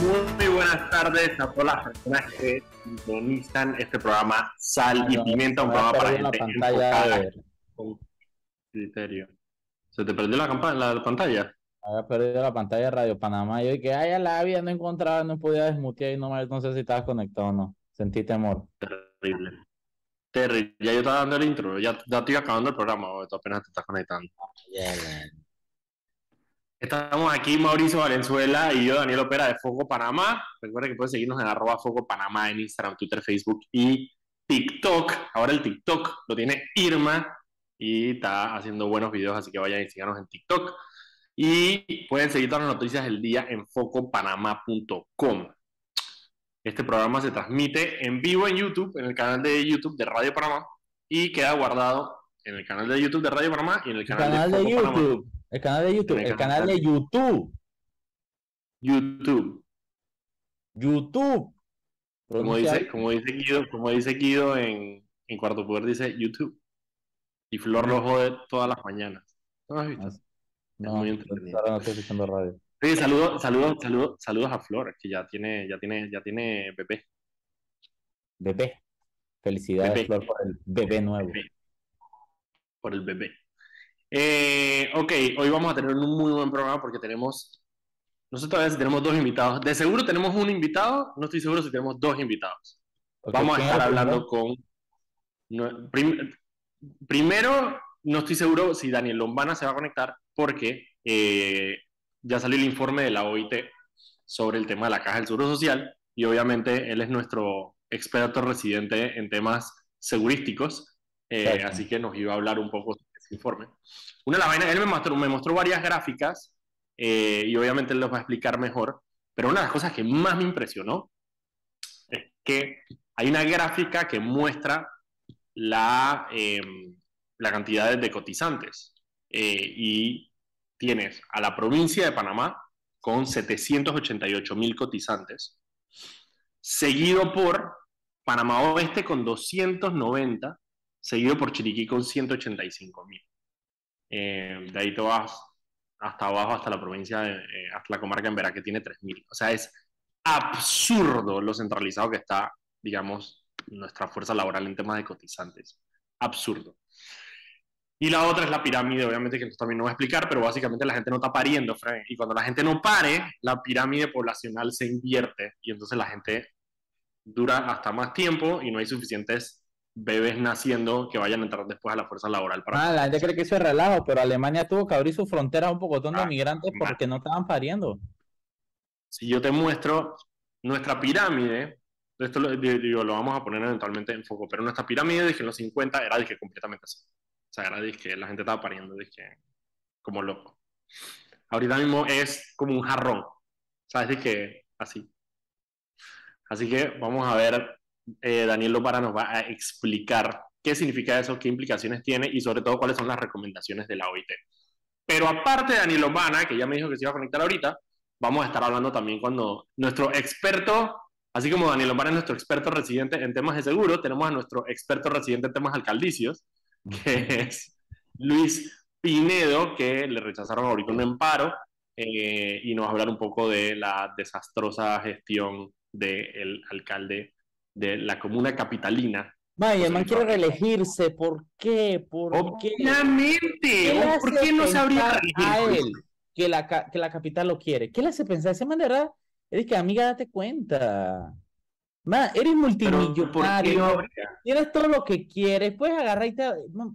Muy buenas tardes a todas las personas que sintonizan este programa Sal y Pimienta, un programa para gente enfocada con criterio. ¿Se te perdió la, la pantalla? Había perdido la pantalla de Radio Panamá y yo que ay, la había no encontraba, no podía desmutear y no, no sé si estabas conectado o no. Sentí temor. Terrible. Terrible. Ya yo estaba dando el intro, ya, ya estoy acabando el programa, o tú apenas te estás conectando. Estamos aquí, Mauricio Valenzuela y yo, Daniel Opera de Foco Panamá. Recuerda que puedes seguirnos en arroba Foco Panamá en Instagram, Twitter, Facebook y TikTok. Ahora el TikTok lo tiene Irma y está haciendo buenos videos, así que vayan y síganos en TikTok. Y pueden seguir todas las noticias del día en focopanamá.com. Este programa se transmite en vivo en YouTube, en el canal de YouTube de Radio Panamá, y queda guardado en el canal de YouTube de Radio Panamá y en el canal, de, YouTube. El canal de YouTube. El, canal, de YouTube. YouTube. YouTube. Como dice, como dice Guido, como dice Guido en, en Cuarto Poder, dice YouTube. Y Flor lo jode todas las mañanas. ¿No has visto? No, muy Ahora no estoy escuchando radio. Sí, saludos, saludos, saludos, saludos a Flor, que ya tiene, ya tiene, ya tiene bebé. Bebé. Felicidades, Flor, por el bebé nuevo. Por el bebé. Eh, ok, hoy vamos a tener un muy buen programa porque tenemos, no sé todavía si tenemos dos invitados. De seguro tenemos un invitado, no estoy seguro si tenemos dos invitados. vamos a estar hablando con... primero, no estoy seguro si Daniel Lombana se va a conectar porque eh, ya salió el informe de la OIT sobre el tema de la caja del seguro social y obviamente él es nuestro experto residente en temas segurísticos, eh, así que nos iba a hablar un poco informe. Una de las vainas, él me mostró, me mostró varias gráficas eh, y obviamente él los va a explicar mejor, pero una de las cosas que más me impresionó es que hay una gráfica que muestra la, em, la cantidad de cotizantes y tienes a la provincia de Panamá con 788 mil cotizantes, seguido por Panamá Oeste con 290, seguido por Chiriquí con 185 mil. Eh, de ahí te vas hasta abajo, hasta la provincia, de, eh, hasta la comarca en Verá, que tiene 3 mil. O sea, es absurdo lo centralizado que está, digamos, nuestra fuerza laboral en temas de cotizantes. Absurdo. Y la otra es la pirámide, obviamente, que también no voy a explicar, pero básicamente la gente no está pariendo, Frank. Y cuando la gente no pare, la pirámide poblacional se invierte y entonces la gente dura hasta más tiempo y no hay suficientes bebés naciendo que vayan a entrar después a la fuerza laboral. Para ah, la gente cree que eso es relajo, pero Alemania tuvo que abrir su frontera a un poco de ah, migrantes porque no estaban pariendo. Si yo te muestro nuestra pirámide, esto lo, digo, lo vamos a poner eventualmente en foco, pero nuestra pirámide dije en los 50 era dije, completamente así. O sea, era que la gente estaba pariendo, dije, como loco. Ahorita mismo es como un jarrón, ¿sabes? que así. Así que vamos a ver, eh, Daniel Lopara nos va a explicar qué significa eso, qué implicaciones tiene y sobre todo cuáles son las recomendaciones de la OIT. Pero aparte de Daniel Lopana, que ya me dijo que se iba a conectar ahorita, vamos a estar hablando también cuando nuestro experto, así como Daniel Lopana es nuestro experto residente en temas de seguro, tenemos a nuestro experto residente en temas alcaldicios, que es Luis Pinedo, que le rechazaron ahorita un amparo eh, y nos va a hablar un poco de la desastrosa gestión del alcalde de la comuna capitalina. Vaya, man quiere reelegirse, ¿por qué? ¿Por Obviamente, ¿por qué no se habría a él que la, que la capital lo quiere? ¿Qué le hace pensar? Esa manera es que, amiga, date cuenta. Man, eres multimillonario, tienes todo lo que quieres, puedes agarrar y te...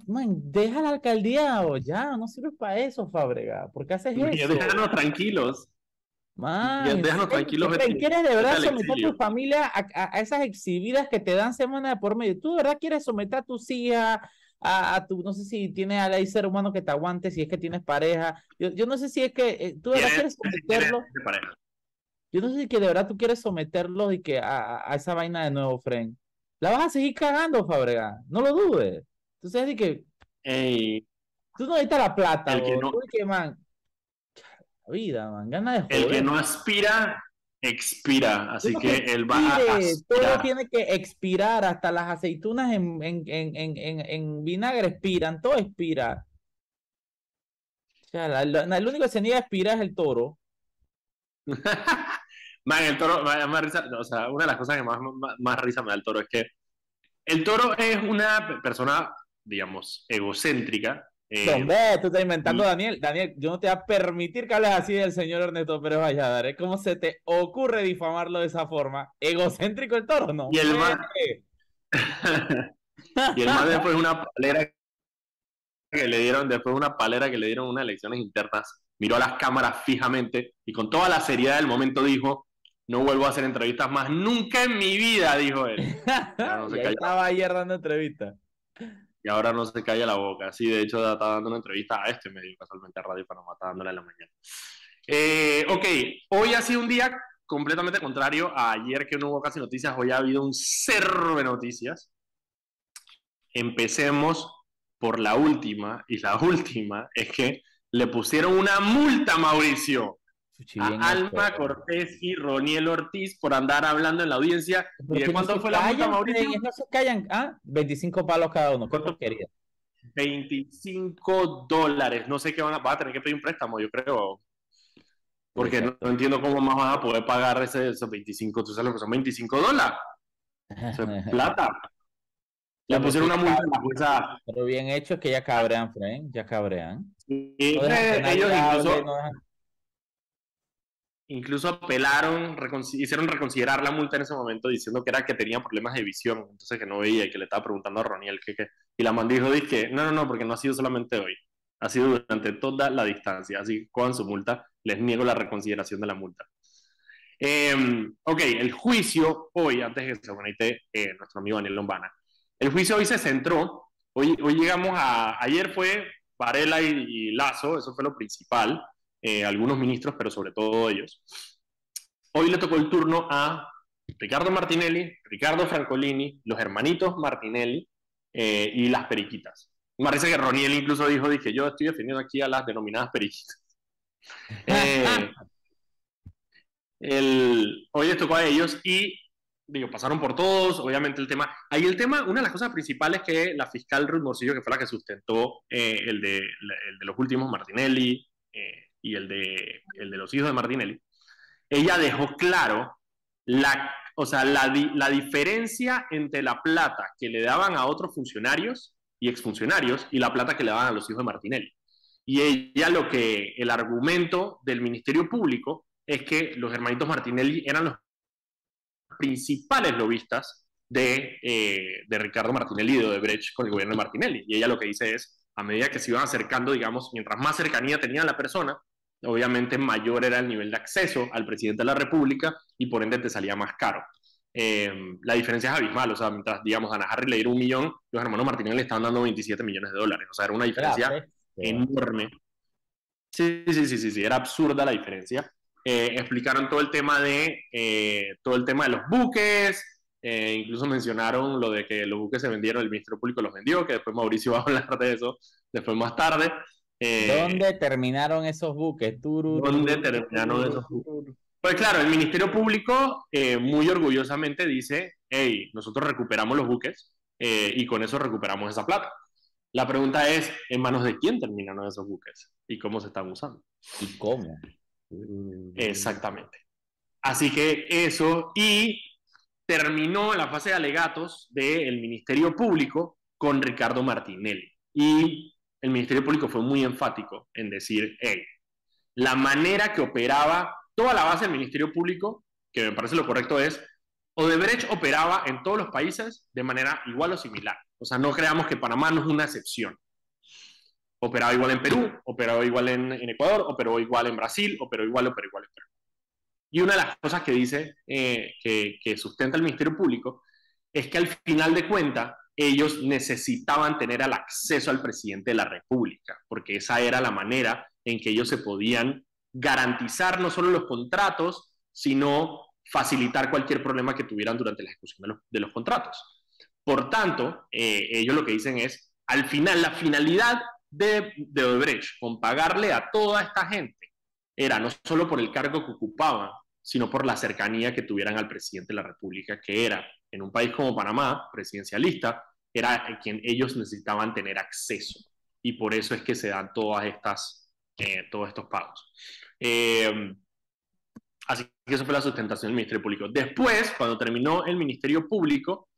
Man, deja la alcaldía o ya, no sirve para eso, Fábrega. ¿Por qué haces eso? Déjanos tranquilos. Man, déjanos tranquilos. ¿Quieres de verdad someter a tu familia a, esas exhibidas que te dan semana por medio? ¿Tú de verdad quieres someter a tus hijas, a, tu, no sé si tienes a ser humano que te aguante, si es que tienes pareja? Yo, yo no sé si es que eh, tú de verdad quieres someterlo. Yo no sé si que de verdad tú quieres someterlo y que a, esa vaina de nuevo, Fren. La vas a seguir cagando, Fabrega. No lo dudes. Entonces, así que. Tú no necesitas la plata, el que no, que, man. Vida, man. Gana de. El que no aspira, expira. Así que, él va a. Todo tiene que expirar. Hasta las aceitunas en, en, en, en vinagre expiran. Todo expira. O sea, el único que se niega a expirar es el toro. Man, el toro, más, risa, o sea, una de las cosas que más, más, risa me da el toro es que el toro es una persona, digamos, egocéntrica. Eh, ¿Dónde? Tú estás inventando, Daniel. Daniel, yo no te voy a permitir que hables así del señor Ernesto Pérez Valladares. ¿Cómo se te ocurre difamarlo de esa forma? ¿Egocéntrico el toro? No. Y el más... y el más después una palera que le dieron, después una palera que le dieron unas elecciones internas, miró a las cámaras fijamente y con toda la seriedad del momento dijo, no vuelvo a hacer entrevistas más, nunca en mi vida, dijo él. No estaba ayer dando entrevistas. Y ahora no se calla la boca. Sí, de hecho está dando una entrevista a este medio, casualmente a Radio Panamá, está dándola en la mañana. Eh, ok, hoy ha sido un día completamente contrario a ayer que no hubo casi noticias, hoy ha habido un cerro de noticias. Empecemos por la última, y la última es que le pusieron una multa, Mauricio, a Alma Cortés y Roniel Ortiz por andar hablando en la audiencia. ¿Y de cuánto fue la multa, Mauricio? No se callan, ¿ah? 25 palos cada uno, ¿cuánto quería? 25 dólares, no sé qué van a, va a tener que pedir un préstamo, yo creo. Porque no, entiendo cómo más van a poder pagar ese, esos 25, tú sabes lo que son 25 dólares. Eso es plata. Le pusieron una multa en la jueza. Pero bien hecho es que ya cabrean, Frank, ya cabrean. ellos incluso, incluso apelaron, hicieron reconsiderar la multa en ese momento diciendo que era que tenía problemas de visión, entonces que no veía y que le estaba preguntando a Roniel que, y la man dijo, que no, no, no, porque no ha sido solamente hoy, ha sido durante toda la distancia, así que con su multa, les niego la reconsideración de la multa. Em, ok, el juicio hoy, antes de que se conecte eh, nuestro amigo Daniel Lombana, el juicio hoy se centró, hoy, hoy llegamos a, ayer fue Varela y, Lazo, eso fue lo principal, eh, algunos ministros, pero sobre todo ellos. Hoy le tocó el turno a Ricardo Martinelli, Ricardo Francolini, los hermanitos Martinelli eh, y las periquitas. Me parece que Roniel incluso dijo, dije, yo estoy defendiendo aquí a las denominadas periquitas. Eh, el, hoy les tocó a ellos y digo, pasaron por todos, obviamente el tema. Ahí el tema, una de las cosas principales que la fiscal Ruth Morcillo, que fue la que sustentó eh, el, de, el, de, los últimos, Martinelli, eh, y el de, el de los hijos de Martinelli, ella dejó claro la, o sea, la, la diferencia entre la plata que le daban a otros funcionarios y exfuncionarios y la plata que le daban a los hijos de Martinelli. Y ella lo que, el argumento del Ministerio Público es que los hermanitos Martinelli eran los principales lobistas de, eh, de Ricardo Martinelli y de Brecht con el gobierno de Martinelli. Y ella lo que dice es, a medida que se iban acercando, digamos, mientras más cercanía tenía la persona, obviamente mayor era el nivel de acceso al presidente de la República y por ende te salía más caro. Eh, la diferencia es abismal, o sea, mientras, digamos, a Ana Harry le dieron un millón, los hermanos Martinelli le estaban dando 27 millones de dólares, o sea, era una diferencia enorme. Sí, sí, sí, sí, sí, era absurda la diferencia. Eh, explicaron todo el tema de eh, todo el tema de los buques, eh, incluso mencionaron lo de que los buques se vendieron, el Ministerio Público los vendió, que después Mauricio va a hablar de eso después más tarde. ¿Dónde terminaron esos buques? ¿Dónde terminaron esos buques? Pues claro, el Ministerio Público muy orgullosamente dice, hey, nosotros recuperamos los buques y con eso recuperamos esa plata. La pregunta es, ¿en manos de quién terminaron esos buques? ¿Y cómo se están usando? ¿Y cómo? Exactamente. Así que eso, y terminó la fase de alegatos del Ministerio Público con Ricardo Martinelli. Y el Ministerio Público fue muy enfático en decir, hey, la manera que operaba toda la base del Ministerio Público, que me parece lo correcto es, Odebrecht operaba en todos los países de manera igual o similar. O sea, no creamos que Panamá no es una excepción operaba igual en Perú, operaba igual en, Ecuador, operó igual en Brasil, operó igual, operó igual en Perú. Y una de las cosas que dice, eh, que, sustenta el Ministerio Público, es que al final de cuentas ellos necesitaban tener el acceso al presidente de la República, porque esa era la manera en que ellos se podían garantizar no solo los contratos, sino facilitar cualquier problema que tuvieran durante la ejecución de los, contratos. Por tanto, eh, ellos lo que dicen es, al final, la finalidad de, de Odebrecht con pagarle a toda esta gente era no solo por el cargo que ocupaban, sino por la cercanía que tuvieran al presidente de la República, que era, en un país como Panamá, presidencialista, era quien ellos necesitaban tener acceso. Y por eso es que se dan todas estas, eh, todos estos pagos. Eh, Así que eso fue la sustentación del Ministerio Público. Después, cuando terminó el Ministerio Público,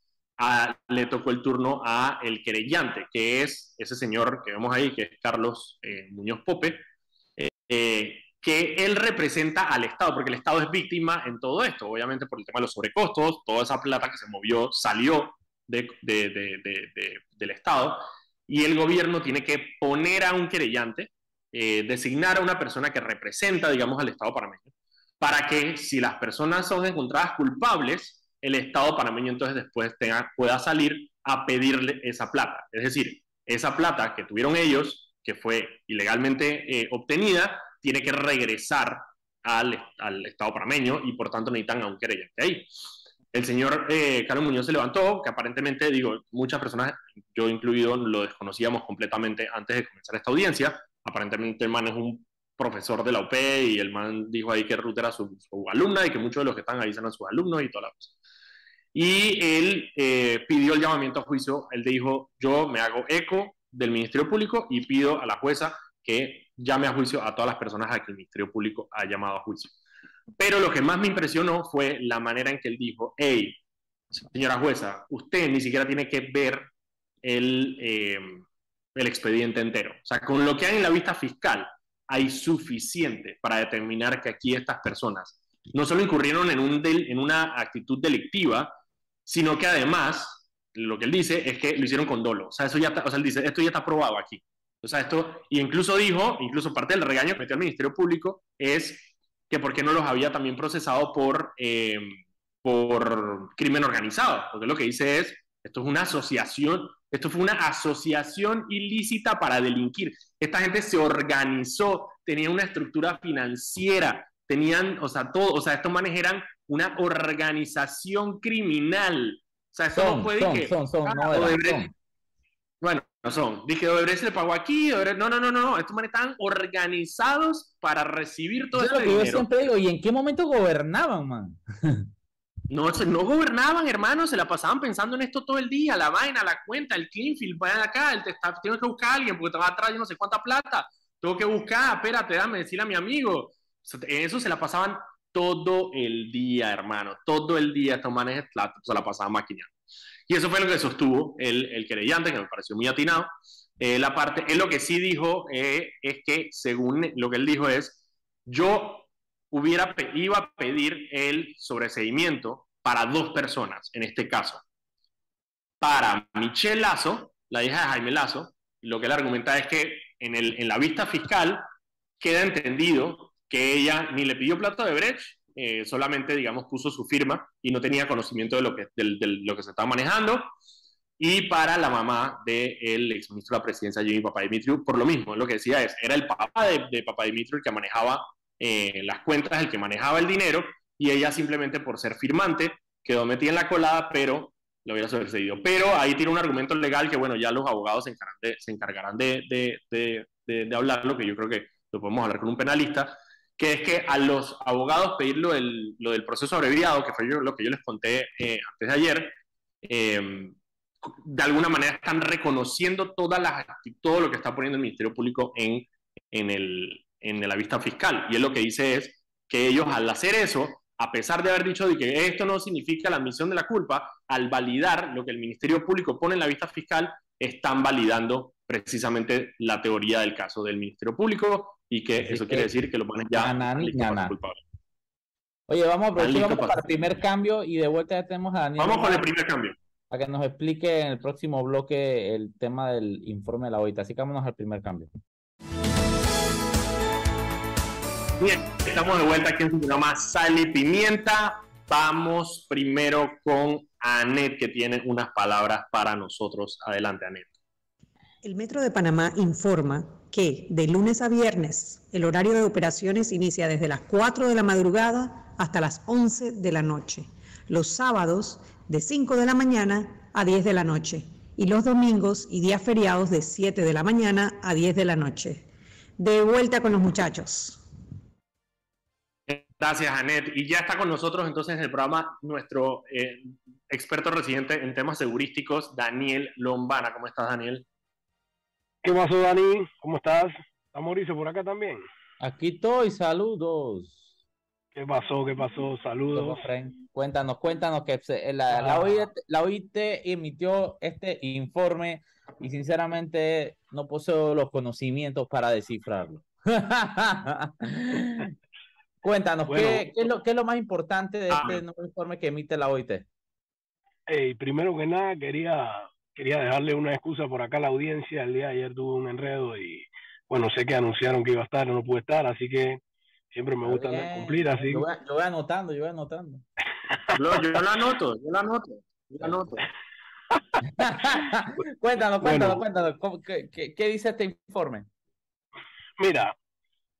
le tocó el turno a el querellante, que es ese señor que vemos ahí, que es Carlos eh, Muñoz Pope, eh, que él representa al Estado, porque el Estado es víctima en todo esto, obviamente por el tema de los sobrecostos, toda esa plata que se movió salió de, del Estado, y el gobierno tiene que poner a un querellante, eh, designar a una persona que representa, digamos, al Estado panameño, para que si las personas son encontradas culpables, el Estado panameño entonces después pueda salir a pedirle esa plata. Es decir, esa plata que tuvieron ellos, que fue ilegalmente eh, obtenida, tiene que regresar al, al, Estado panameño y por tanto necesitan a un querellante ahí. El señor eh, Carlos Muñoz se levantó, que aparentemente, digo, muchas personas, yo incluido, lo desconocíamos completamente antes de comenzar esta audiencia. Aparentemente el man es un profesor de la UP y el man dijo ahí que Ruth era su, alumna y que muchos de los que están ahí eran sus alumnos y toda la cosa. Y él eh, pidió el llamamiento a juicio, él dijo, yo me hago eco del Ministerio Público y pido a la jueza que llame a juicio a todas las personas a que el Ministerio Público ha llamado a juicio. Pero lo que más me impresionó fue la manera en que él dijo, hey, señora jueza, usted ni siquiera tiene que ver el, eh, el expediente entero. O sea, con lo que hay en la vista fiscal, hay suficiente para determinar que aquí estas personas no solo incurrieron en una actitud delictiva, sino que además, lo que él dice es que lo hicieron con dolo. O sea, eso ya está, o sea, él dice, esto ya está probado aquí. O sea, esto, y incluso dijo, incluso parte del regaño que metió al Ministerio Público es que por qué no los había también procesado por, eh, por crimen organizado. Porque lo que dice es, esto es una asociación, esto fue una asociación ilícita para delinquir. Esta gente se organizó, tenía una estructura financiera, tenían, o sea, todo, o sea, estos manes eran una organización criminal. O sea, eso no puede que... Son, son, no, Bueno, no son. Dije, Odebrecht le pagó aquí, no, no, no, no, estos manes estaban organizados para recibir todo eso. Yo siempre digo, ¿y en qué momento gobernaban, man? No, no gobernaban, hermano, se la pasaban pensando en esto todo el día, la vaina, la cuenta, el Cleanfield, vayan acá, el tengo que buscar a alguien porque te va a traer no sé cuánta plata, tengo que buscar, espérate, dame decirle a mi amigo. Eso se la pasaban todo el día, hermano, todo el día estos manes se la pasaban maquinando. Y eso fue lo que sostuvo el, el querellante, que me pareció muy atinado. Eh, la parte, él lo que sí dijo eh, es que, según lo que él dijo es, yo hubiera, iba a pedir el sobreseimiento para dos personas, en este caso. Para Michelle Lazo, la hija de Jaime Lazo, lo que él argumenta es que en, el, en la vista fiscal queda entendido que ella ni le pidió plato de Brecht eh, solamente, digamos, puso su firma y no tenía conocimiento de lo que, de, lo que se estaba manejando. Y para la mamá del ex exministro de la presidencia, Jimmy Papadimitriou, por lo mismo, lo que decía es, era el papá de, de Papadimitriou el que manejaba eh, las cuentas, el que manejaba el dinero, y ella simplemente por ser firmante quedó metida en la colada, pero lo hubiera sucedido. Pero ahí tiene un argumento legal que, bueno, ya los abogados se encargarán de, se encargarán de, de, de, de hablarlo, que yo creo que lo podemos hablar con un penalista, que es que a los abogados pedir lo del, proceso abreviado, que fue lo que yo les conté eh, antes de ayer, em, de alguna manera están reconociendo todas las, todo lo que está poniendo el Ministerio Público en, en, el, en la vista fiscal. Y él lo que dice es que ellos al hacer eso, a pesar de haber dicho de que esto no significa la admisión de la culpa, al validar lo que el Ministerio Público pone en la vista fiscal, están validando precisamente la teoría del caso del Ministerio Público y que eso quiere decir que lo ponen ya culpable. Oye, vamos, a vamos para el primer cambio y de vuelta ya tenemos a Daniel. Vamos con el primer cambio. Para que nos explique en el próximo bloque el tema del informe de la OIT. Así que vámonos al primer cambio. Bien, estamos de vuelta aquí en su programa Sal y Pimienta. Vamos primero con Anet, que tiene unas palabras para nosotros. Adelante, Anet. El Metro de Panamá informa que de lunes a viernes el horario de operaciones inicia desde las 4 de la madrugada hasta las 11 de la noche. Los sábados de 5 de la mañana a 10 de la noche y los domingos y días feriados de 7 de la mañana a 10 de la noche. De vuelta con los muchachos. Gracias, Anet. Y ya está con nosotros entonces en el programa nuestro eh, experto residente en temas segurísticos, Daniel Lombana. ¿Cómo estás, Daniel? ¿Qué pasó, Dani? ¿Cómo estás? ¿Está Mauricio por acá también? Aquí estoy, saludos. ¿Qué pasó? ¿Qué pasó? Saludos. Cuéntanos, cuéntanos que la, la, OIT, la OIT emitió este informe y sinceramente no poseo los conocimientos para descifrarlo. Cuéntanos, ¿qué, es lo, ¿qué, es lo, más importante de este ah. nuevo informe que emite la OIT? primero que nada, quería, quería dejarle una excusa por acá a la audiencia. El día de ayer tuve un enredo y, bueno, sé que anunciaron que iba a estar, no pude estar, así que siempre me gusta cumplir así. Yo voy, anotando, yo voy anotando. yo, yo lo anoto, yo lo anoto, yo lo anoto. cuéntanos, cuéntanos, cuéntanos. ¿Qué, qué, dice este informe? Mira,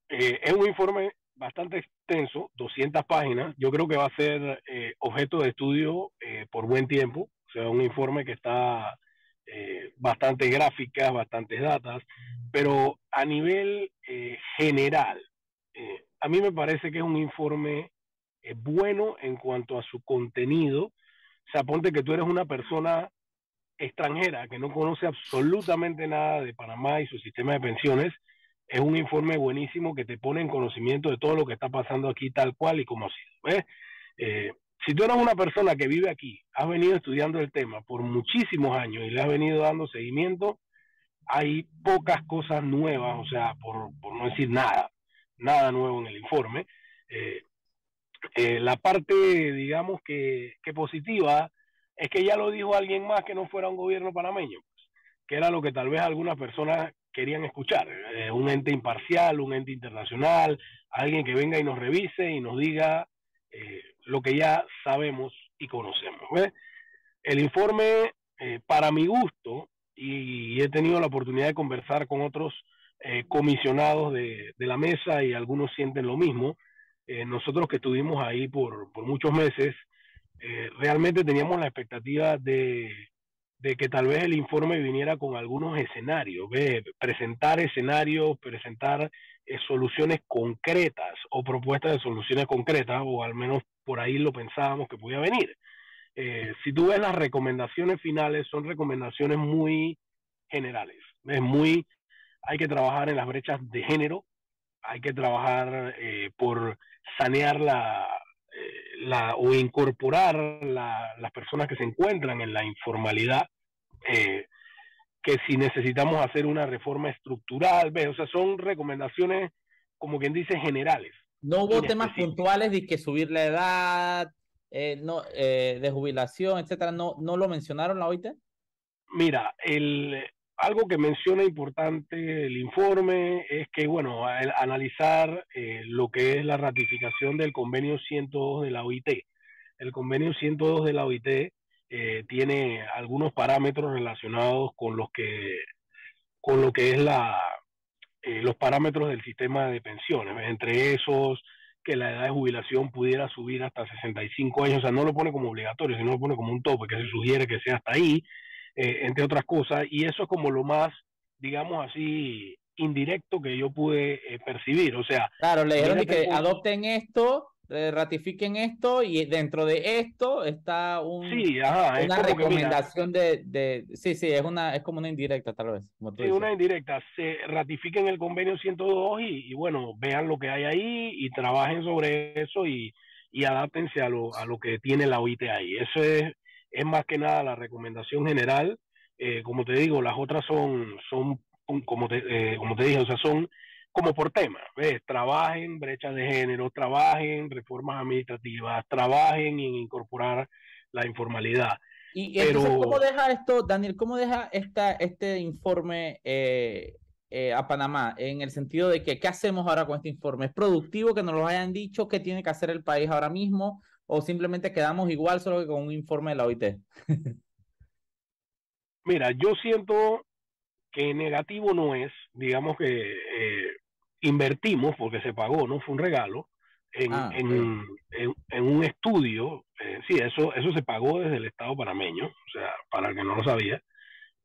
eh, es un informe bastante extenso, 200 páginas. Yo creo que va a ser eh, objeto de estudio eh, por buen tiempo. O sea, un informe que está bastante gráficas, bastantes datas, pero a nivel general, a mí me parece que es un informe bueno en cuanto a su contenido. O sea, ponte que tú eres una persona extranjera que no conoce absolutamente nada de Panamá y su sistema de pensiones, es un informe buenísimo que te pone en conocimiento de todo lo que está pasando aquí tal cual y como ha sido. Eh, si tú eres una persona que vive aquí, has venido estudiando el tema por muchísimos años y le has venido dando seguimiento, hay pocas cosas nuevas, o sea, por, no decir nada, nada nuevo en el informe. Eh, eh, la parte, digamos, que, positiva es que ya lo dijo alguien más que no fuera un gobierno panameño, pues, que era lo que tal vez algunas personas querían escuchar, eh, un ente imparcial, un ente internacional, alguien que venga y nos revise y nos diga lo que ya sabemos y conocemos. El informe, eh, para mi gusto, y, he tenido la oportunidad de conversar con otros comisionados de, de, la mesa y algunos sienten lo mismo, nosotros que estuvimos ahí por, por muchos meses, eh, realmente teníamos la expectativa de, que tal vez el informe viniera con algunos escenarios, presentar escenarios, presentar eh, soluciones concretas o propuestas de soluciones concretas, o al menos por ahí lo pensábamos que podía venir. Eh, si tú ves las recomendaciones finales, son recomendaciones muy generales. Es muy, hay que trabajar en las brechas de género, hay que trabajar por sanear la, la, o incorporar las personas que se encuentran en la informalidad, eh, que si necesitamos hacer una reforma estructural, ¿ves? o sea, son recomendaciones, como quien dice, generales. No hubo temas puntuales de que subir la edad, eh, no, eh, de jubilación, etcétera, ¿no, no lo mencionaron la OIT? Mira, el, algo que menciona importante el informe es que, bueno, al analizar eh, lo que es la ratificación del convenio 102 de la OIT. El convenio 102 de la OIT eh, tiene algunos parámetros relacionados con los que, con lo que es la, eh, los parámetros del sistema de pensiones. Entre esos, que la edad de jubilación pudiera subir hasta 65 años, o sea, no lo pone como obligatorio, sino lo pone como un tope, que se sugiere que sea hasta ahí, eh, entre otras cosas, y eso es como lo más, digamos así, indirecto que yo pude eh, percibir. O sea, claro, le dijeron que adopten esto, eh, ratifiquen esto, y dentro de esto está un, sí, ajá, una recomendación de, de, sí, sí, es una, es como una indirecta tal vez. sí, una indirecta. Se ratifiquen el convenio 102 y, y, bueno, vean lo que hay ahí y trabajen sobre eso y, y adáptense a lo, a lo que tiene la OIT ahí. Eso es es más que nada la recomendación general. Eh, como te digo, las otras son, son como, te, eh, como te dije, o sea, son como por tema. ¿ves? Trabajen brechas de género, trabajen reformas administrativas, trabajen en incorporar la informalidad. Y Pero... ¿cómo deja esto, Daniel, cómo deja esta, este informe eh, a Panamá? En el sentido de que, ¿qué hacemos ahora con este informe? ¿Es productivo que nos lo hayan dicho? ¿Qué tiene que hacer el país ahora mismo? O simplemente quedamos igual solo que con un informe de la OIT? Mira, yo siento que negativo no es, digamos que eh, invertimos porque se pagó, no fue un regalo, en, ah, en, un estudio, eh, sí, eso, eso se pagó desde el Estado panameño, o sea, para el que no lo sabía.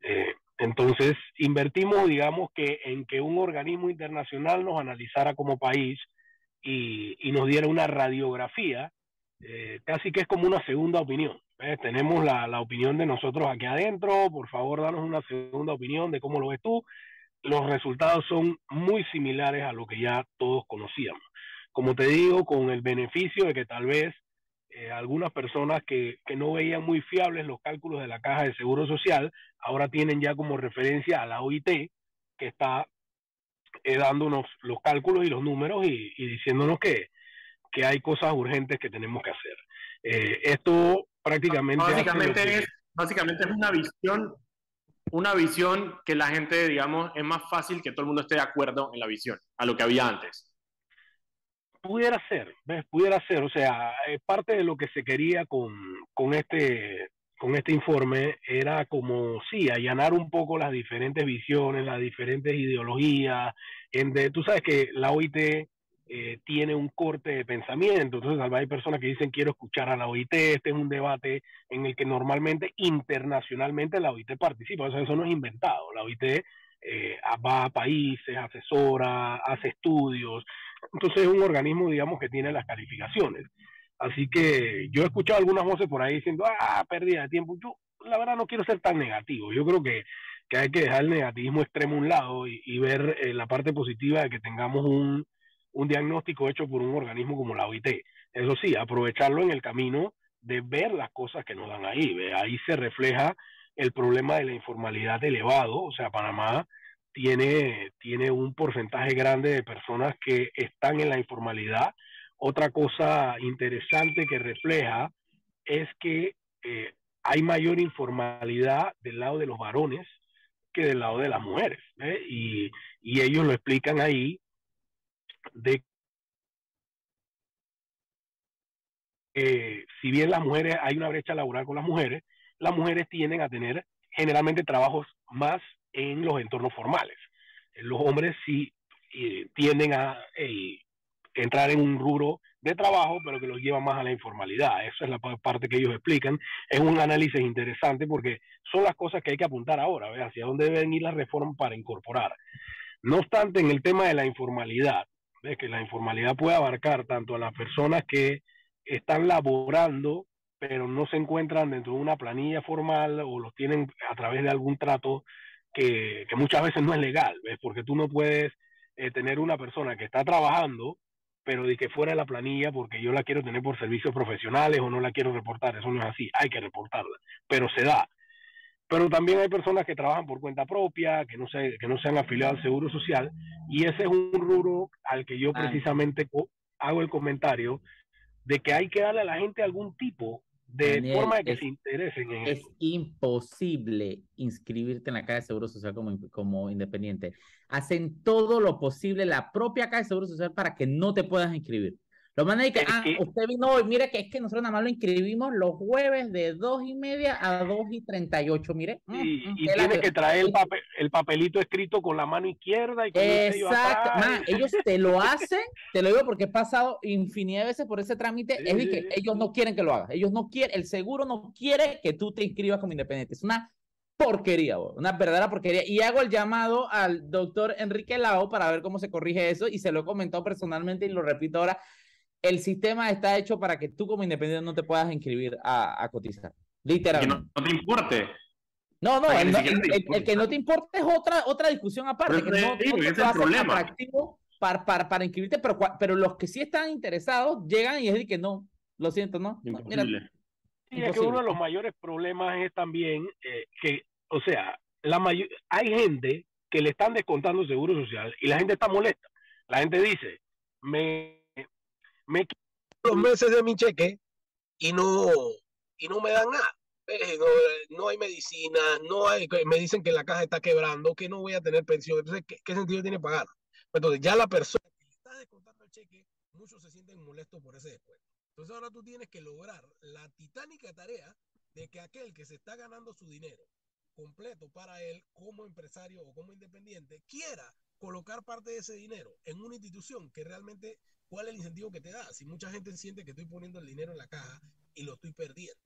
Eh, entonces, invertimos, digamos, que en que un organismo internacional nos analizara como país y, y nos diera una radiografía eh, casi que es como una segunda opinión. Tenemos la, la, opinión de nosotros aquí adentro, por favor, danos una segunda opinión de cómo lo ves tú. Los resultados son muy similares a lo que ya todos conocíamos. como te digo, con el beneficio de que tal vez eh, algunas personas que, que, no veían muy fiables los cálculos de la caja de seguro social, ahora tienen ya como referencia a la OIT, que está eh, dándonos los cálculos y los números y, diciéndonos que, que, hay cosas urgentes que tenemos que hacer. Eh, esto prácticamente... Básicamente es, básicamente es una visión una visión que la gente, digamos, es más fácil que todo el mundo esté de acuerdo en la visión, a lo que había antes pudiera ser, ¿ves? Pudiera ser, o sea, eh, parte de lo que se quería con, con, este, con este informe era como, sí, allanar un poco las diferentes visiones, las diferentes ideologías. En de, tú sabes que la OIT eh, tiene un corte de pensamiento, entonces hay personas que dicen quiero escuchar a la OIT, este es un debate en el que normalmente internacionalmente la OIT participa, o sea, eso no es inventado, la OIT eh, va a países, asesora, hace estudios, entonces es un organismo, digamos, que tiene las calificaciones. Así que yo he escuchado algunas voces por ahí diciendo, ah, pérdida de tiempo. Yo, la verdad, no quiero ser tan negativo. Yo creo que, que hay que dejar el negativismo extremo a un lado y, ver eh, la parte positiva de que tengamos un, un diagnóstico hecho por un organismo como la OIT. Eso sí, aprovecharlo en el camino de ver las cosas que nos dan ahí. Ahí se refleja el problema de la informalidad elevado. O sea, Panamá tiene, tiene un porcentaje grande de personas que están en la informalidad. Otra cosa interesante que refleja es que eh, hay mayor informalidad del lado de los varones que del lado de las mujeres. Y, y, ellos lo explican ahí de si bien las mujeres, hay una brecha laboral con las mujeres, las mujeres tienden a tener generalmente trabajos más en los entornos formales. Los hombres sí eh, tienden a eh, entrar en un rubro de trabajo, pero que los lleva más a la informalidad. Esa es la parte que ellos explican. Es un análisis interesante porque son las cosas que hay que apuntar ahora, hacia dónde deben ir las reformas para incorporar. No obstante, en el tema de la informalidad, ¿ves? que la informalidad puede abarcar tanto a las personas que están laborando, pero no se encuentran dentro de una planilla formal o los tienen a través de algún trato que, muchas veces no es legal, ¿ves? Porque tú no puedes eh, tener una persona que está trabajando, pero de que fuera de la planilla porque yo la quiero tener por servicios profesionales o no la quiero reportar. Eso no es así, hay que reportarla, pero se da. Pero también hay personas que trabajan por cuenta propia, que no, se, que no se han afiliado al Seguro Social, y ese es un rubro al que yo precisamente hago el comentario de que hay que darle a la gente algún tipo de forma de que se interesen en Es imposible inscribirte en la Caja de Seguro Social como, como independiente. Hacen todo lo posible la propia Caja de Seguro Social para que no te puedas inscribir. Lo mandan y que, ah, usted vino hoy, mire que es que nosotros nada más lo inscribimos los jueves de dos y media a dos y treinta y ocho, mire. Mm, y, mm, tienes que traer el, papel, el papelito escrito con la mano izquierda y con Exacto, ellos te lo hacen, te lo digo porque he pasado infinidad de veces por ese trámite, es que ellos no quieren que lo hagas, ellos no quieren, el seguro no quiere que tú te inscribas como independiente, es una porquería, una verdadera porquería. Y hago el llamado al doctor Enrique Lao para ver cómo se corrige eso y se lo he comentado personalmente y lo repito ahora el sistema está hecho para que tú como independiente no te puedas inscribir a, cotizar. Literalmente. Que no, te importe. No, no, el, que no te importe es otra, otra discusión aparte. que no, es el problema. Para, para, para, inscribirte, pero, pero los que sí están interesados llegan y es que no, lo siento, ¿no? Mira, sí, es que uno de los mayores problemas es también eh, que, o sea, la hay gente que le están descontando seguro social y la gente está molesta. La gente dice, me me los meses de mi cheque y no, y no me dan nada. Eh, no, hay medicina, no hay, me dicen que la caja está quebrando, que no voy a tener pensión. Entonces, ¿qué, sentido tiene pagar? Entonces, ya la persona que le está descontando el cheque, muchos se sienten molestos por ese descuento. Entonces, ahora tú tienes que lograr la titánica tarea de que aquel que se está ganando su dinero completo para él como empresario o como independiente quiera colocar parte de ese dinero en una institución que realmente ¿cuál es el incentivo que te da? Si mucha gente siente que estoy poniendo el dinero en la caja y lo estoy perdiendo.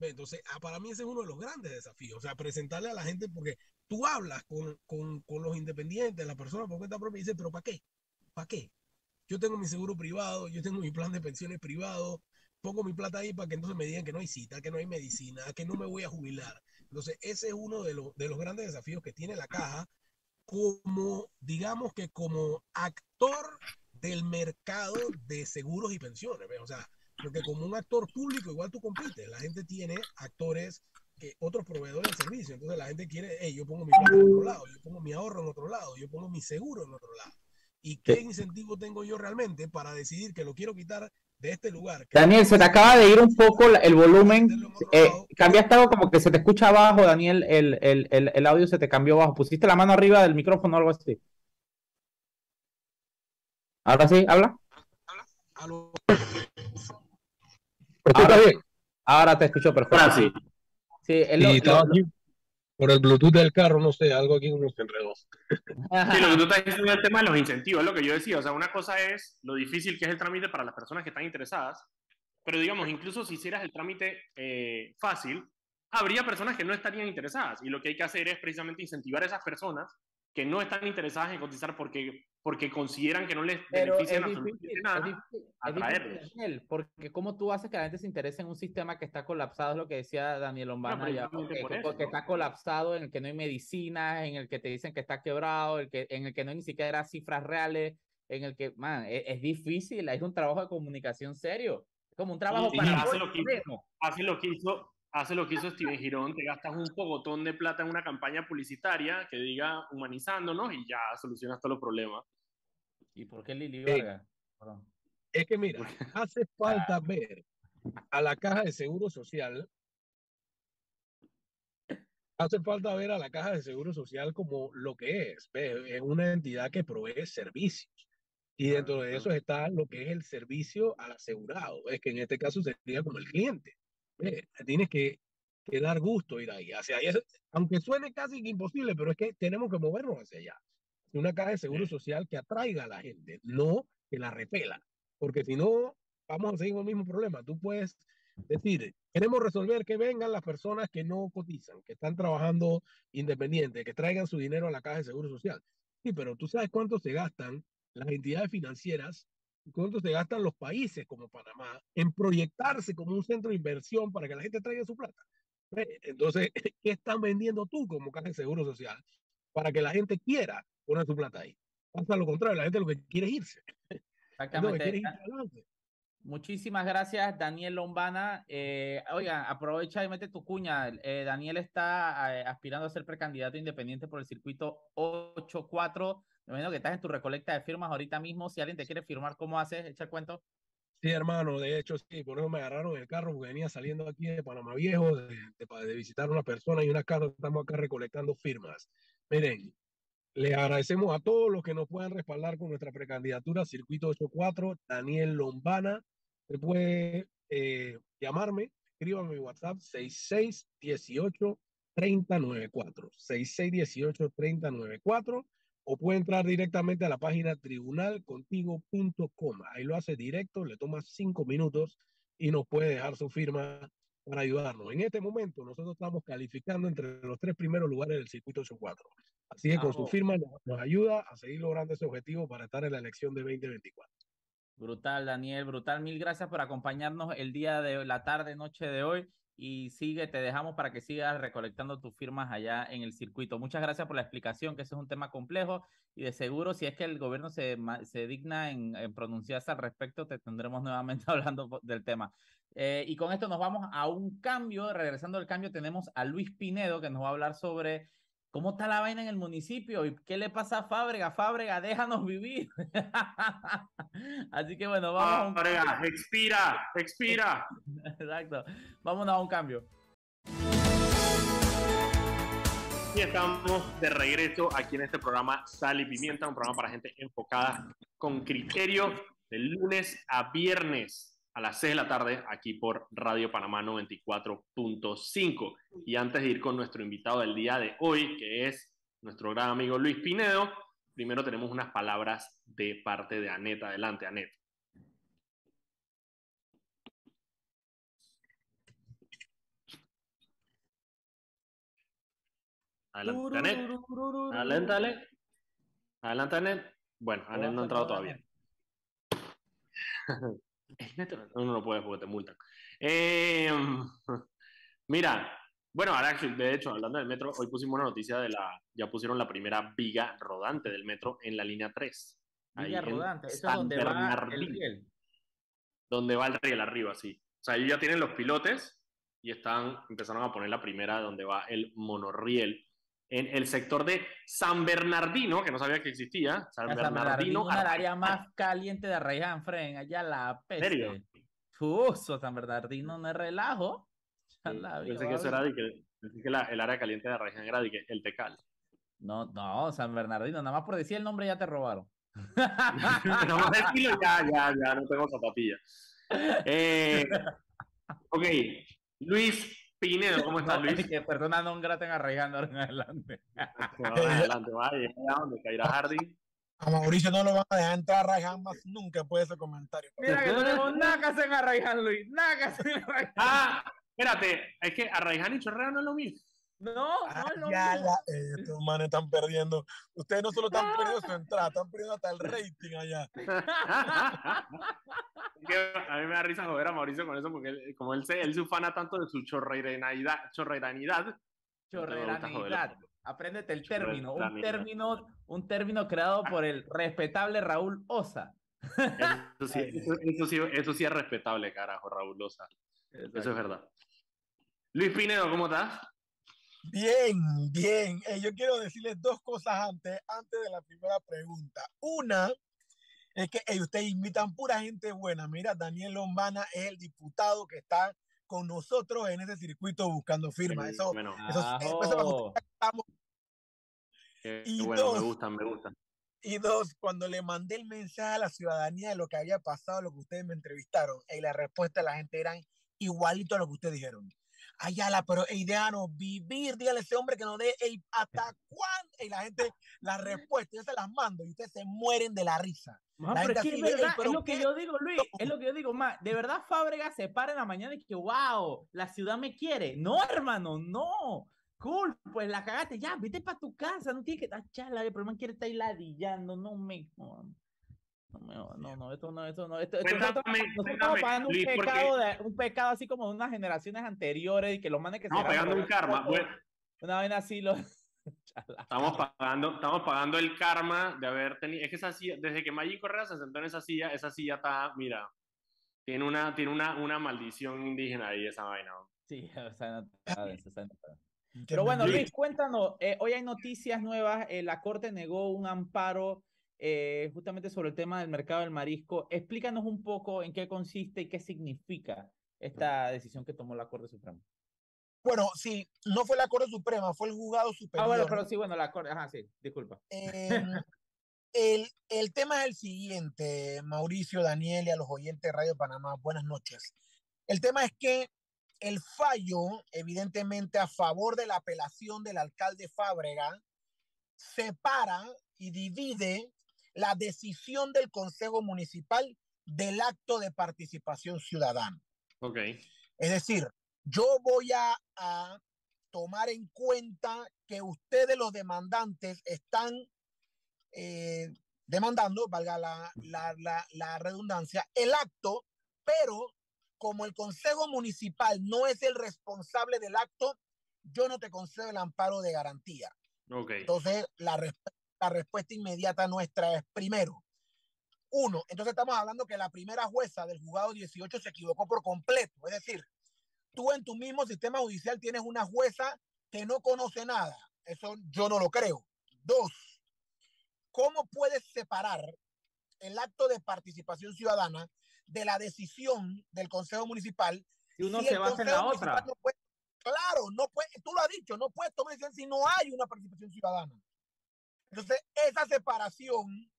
Entonces, ah, para mí ese es uno de los grandes desafíos, o sea, presentarle a la gente, porque tú hablas con, con, con los independientes, la persona por cuenta propia, y dices, pero ¿para qué? ¿Para qué? Yo tengo mi seguro privado, yo tengo mi plan de pensiones privado, pongo mi plata ahí para que entonces me digan que no hay cita, que no hay medicina, que no me voy a jubilar. Entonces, ese es uno de, los, de los grandes desafíos que tiene la caja como, digamos que como actor del mercado de seguros y pensiones. O sea, porque como un actor público igual tú compites, la gente tiene actores que otros proveedores de servicio, entonces la gente quiere, hey, yo pongo mi plata en otro lado, yo pongo mi ahorro en otro lado, yo pongo mi seguro en otro lado. ¿Y qué incentivo tengo yo realmente para decidir que lo quiero quitar de este lugar? Daniel, se te acaba de ir un poco el volumen. Eh, cambiaste algo como que se te escucha abajo, Daniel, el, el, el, el, audio se te cambió abajo. ¿Pusiste la mano arriba del micrófono o algo así? ¿Ahora sí? ¿Habla? Ahora, te escucho perfecto. Ahora sí. Sí, por el Bluetooth del carro, no sé, algo aquí se enredó. Sí, lo que tú estás diciendo es el tema de los incentivos, es lo que yo decía. O sea, una cosa es lo difícil que es el trámite para las personas que están interesadas, pero digamos, incluso si hicieras el trámite eh, fácil, habría personas que no estarían interesadas. Y lo que hay que hacer es precisamente incentivar a esas personas que no están interesadas en cotizar porque, porque consideran que no les benefician absolutamente nada, atraerlos. Daniel, porque cómo tú haces que la gente se interese en un sistema que está colapsado, es lo que decía Daniel Lombana, ya, porque, está colapsado, en el que no hay medicinas, en el que te dicen que está quebrado, el que, en el que no hay ni siquiera cifras reales, en el que, man, es, es difícil, es un trabajo de comunicación serio, es como un trabajo para... Hace lo, que, hace lo que hizo hace lo que hizo Steven Girón, te gastas un pogotón de plata en una campaña publicitaria que diga humanizándonos y ya solucionas todos los problemas. ¿Y por qué Lili Vargas? es que mira, hace falta ver a la caja de seguro social. Hace falta ver a la caja de seguro social como lo que es. Es una entidad que provee servicios. Y dentro de eso está lo que es el servicio al asegurado. Es que en este caso sería como el cliente tienes que, dar gusto ir ahí. Hacia ahí aunque suene casi imposible, pero es que tenemos que movernos hacia allá. Una caja de seguro social que atraiga a la gente, no que la repela. Porque si no, vamos a seguir con el mismo problema. Tú puedes decir, queremos resolver que vengan las personas que no cotizan, que están trabajando independiente, que traigan su dinero a la caja de seguro social. Sí, pero tú sabes cuánto se gastan las entidades financieras cuánto se gastan los países como Panamá en proyectarse como un centro de inversión para que la gente traiga su plata. Entonces, ¿qué están vendiendo tú como caja de seguro social para que la gente quiera poner su plata ahí? Pasa lo contrario, la gente lo que quiere es irse. Exactamente. Muchísimas gracias, Daniel Lombana. Eh, oiga, aprovecha y mete tu cuña. Eh, Daniel está eh, aspirando a ser precandidato independiente por el circuito 8-4 me imagino que estás en tu recolecta de firmas ahorita mismo. Si alguien te quiere firmar, ¿cómo haces? Echa el cuento. Sí, hermano, de hecho, sí, por eso me agarraron el carro porque venía saliendo aquí de Panamá Viejo de, de, visitar a una persona y una casa. Estamos acá recolectando firmas. Miren, le agradecemos a todos los que nos puedan respaldar con nuestra precandidatura Circuito 84. Daniel Lombana, se puede eh, llamarme, escríbame mi WhatsApp 6618 3094. 6618 3094 o puede entrar directamente a la página tribunalcontigo.com. Ahí lo hace directo, le toma cinco minutos y nos puede dejar su firma para ayudarnos. En este momento nosotros estamos calificando entre los tres primeros lugares del circuito 84. Así que con su firma nos, ayuda a seguir logrando ese objetivo para estar en la elección de 2024. Brutal, Daniel, brutal. Mil gracias por acompañarnos el día de la tarde, noche de hoy y sigue, te dejamos para que sigas recolectando tus firmas allá en el circuito. Muchas gracias por la explicación, que ese es un tema complejo y de seguro si es que el gobierno se, se digna en, pronunciarse al respecto, te tendremos nuevamente hablando del tema. Eh, y con esto nos vamos a un cambio, regresando al cambio tenemos a Luis Pinedo que nos va a hablar sobre ¿Cómo está la vaina en el municipio? ¿Y qué le pasa a Fábrega? Fábrega, déjanos vivir. Así que bueno, vamos. Fábrega, expira, expira. Exacto. Vámonos a un cambio. Y estamos de regreso aquí en este programa Sal y Pimienta, un programa para gente enfocada con criterio de lunes a viernes a las 6 de la tarde aquí por Radio Panamá 94.5. Y antes de ir con nuestro invitado del día de hoy, que es nuestro gran amigo Luis Pinedo, primero tenemos unas palabras de parte de Anet. Adelante, Anet. Adelante, Anet. Adelante, Anet. Adelante, Anet. Bueno, Anet no ha entrado todavía. No, no lo puedes porque te multan. Em, mira, bueno, ahora de hecho, hablando del metro, hoy pusimos una noticia de la, ya pusieron la primera viga rodante del metro en la línea 3. Villa Rodante, eso es donde va el riel. Donde va el riel arriba, sí. O sea, ellos ya tienen los pilotes y están, empezaron a poner la primera donde va el monorriel. En el sector de San Bernardino, que no sabía que existía. San, Bernardino. es el área más caliente de Arraiján, Fren, allá la peste. ¿Serio? Fuso, San Bernardino no es relajo. pensé que eso era de que, que el área caliente de Arraiján era de que el Tecal. No, no, San Bernardino, nada más por decir el nombre ya te robaron. no más decirlo ya, ya, ya, no tengo zapatillas. Eh, ok, Luis Pinedo, ¿cómo estás, Luis? Que perdona, no graten arraigando en adelante. adelante, vaya, ¿dónde caerá Harding? A Mauricio no lo van a dejar entrar a Raihan más nunca después de ese comentario. Mira que no tenemos nada que hacer en Arraijan, Luis. Nada que hacer en Arraijan. Ah, espérate, es que Arraijan y Chorrera no es lo mismo. No, no es lo ya, mismo. Eh, estos manes están perdiendo. Ustedes no solo están perdiendo su entrada, están perdiendo hasta el rating allá. a mí me da risa joder a Mauricio con eso, porque como él, se, él se ufana tanto de su chorreiranidad. Chorreiranidad. Chorreiranidad. Apréndete el término, un término, un término creado por el respetable Raúl Osa. Eso sí, eso, sí, eso sí es respetable, carajo, Raúl Osa. Eso es verdad. Luis Pinedo, ¿cómo estás? Bien, bien. Eh, yo quiero decirles dos cosas antes, antes de la primera pregunta. Una es que ustedes invitan pura gente buena. Mira, Daniel Lombana es el diputado que está con nosotros en ese circuito buscando firmas. Eso, eso, eso, y bueno, dos, me gustan, me gustan. Y dos, cuando le mandé el mensaje a la ciudadanía de lo que había pasado, lo que ustedes me entrevistaron, y la respuesta de la gente eran igualito a lo que ustedes dijeron. Ayala, pero ideano, vivir, dígale a ese hombre que no dé, ¿hasta cuándo? Y la gente, la respuesta, yo se las mando y ustedes se mueren de la risa. pero es, verdad, es lo que yo digo, Luis, es lo que yo digo, más, de verdad Fábrega se para en la mañana y que, wow, la ciudad me quiere. No, hermano, no. Cool, pues la cagaste, ya, vete para tu casa, no tienes que estar charla, el problema quiere estar ahí ladillando, no me no, no, no, esto no, esto no, esto, esto nosotros, estamos pagando un pecado, de, un pecado así como de unas generaciones anteriores y que los manes que estamos pagando un karma, bueno. Una vez así lo... estamos pagando, estamos pagando el karma de haber tenido, es que esa silla, desde que Maggi Correa se sentó en esa silla, esa silla está, mira, tiene una, tiene una, una maldición indígena ahí esa vaina. Sí, está está Pero bueno, Luis, cuéntanos, eh, hoy hay noticias nuevas, eh, la Corte negó un amparo eh, justamente sobre el tema del mercado del marisco. Explícanos un poco en qué consiste y qué significa esta decisión que tomó la Corte Suprema. Bueno, sí, no fue la Corte Suprema, fue el juzgado superior. Ah, bueno, pero sí, bueno, la Corte, ajá, sí, disculpa. Em, el, el tema es el siguiente, Mauricio, Daniel y a los oyentes de Radio Panamá, buenas noches. El tema es que el fallo, evidentemente a favor de la apelación del alcalde Fábrega, separa y divide la decisión del Consejo Municipal del acto de participación ciudadana. Ok. Es decir, yo voy a, a tomar en cuenta que ustedes los demandantes están eh, demandando, valga la, la, la, la redundancia, el acto, pero como el Consejo Municipal no es el responsable del acto, yo no te concedo el amparo de garantía. Okay. Entonces, la, la respuesta inmediata nuestra es primero. Uno, entonces estamos hablando que la primera jueza del juzgado 18 se equivocó por completo. Es decir, tú en tu mismo sistema judicial tienes una jueza que no conoce nada. Eso yo no lo creo. Dos, ¿cómo puedes separar el acto de participación ciudadana de la decisión del Consejo Municipal. Si uno se basa en la otra. claro, no puede, tú lo has dicho, no puedes tomar decisión si no hay una participación ciudadana. Entonces, esa separación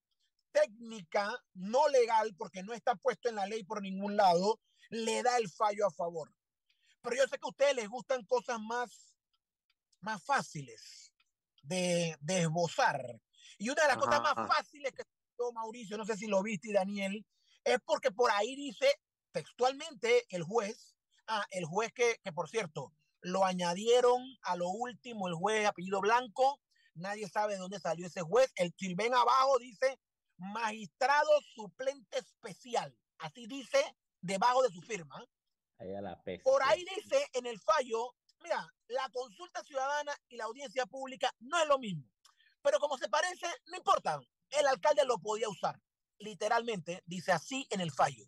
técnica, no legal, porque no está puesto en la ley por ningún lado, le da el fallo a favor. Pero yo sé que a ustedes les gustan cosas más, más fáciles de, de esbozar. Y una de las cosas más fáciles que Mauricio, no sé si lo viste, Daniel, es porque por ahí dice textualmente el juez, ah, el juez que, que por cierto, lo añadieron a lo último, el juez apellido Blanco, nadie sabe de dónde salió ese juez, el ven abajo dice magistrado suplente especial, así dice debajo de su firma. Por ahí dice en el fallo, mira, la consulta ciudadana y la audiencia pública no es lo mismo, pero como se parece, no importa, el alcalde lo podía usar. Literalmente, dice así en el fallo.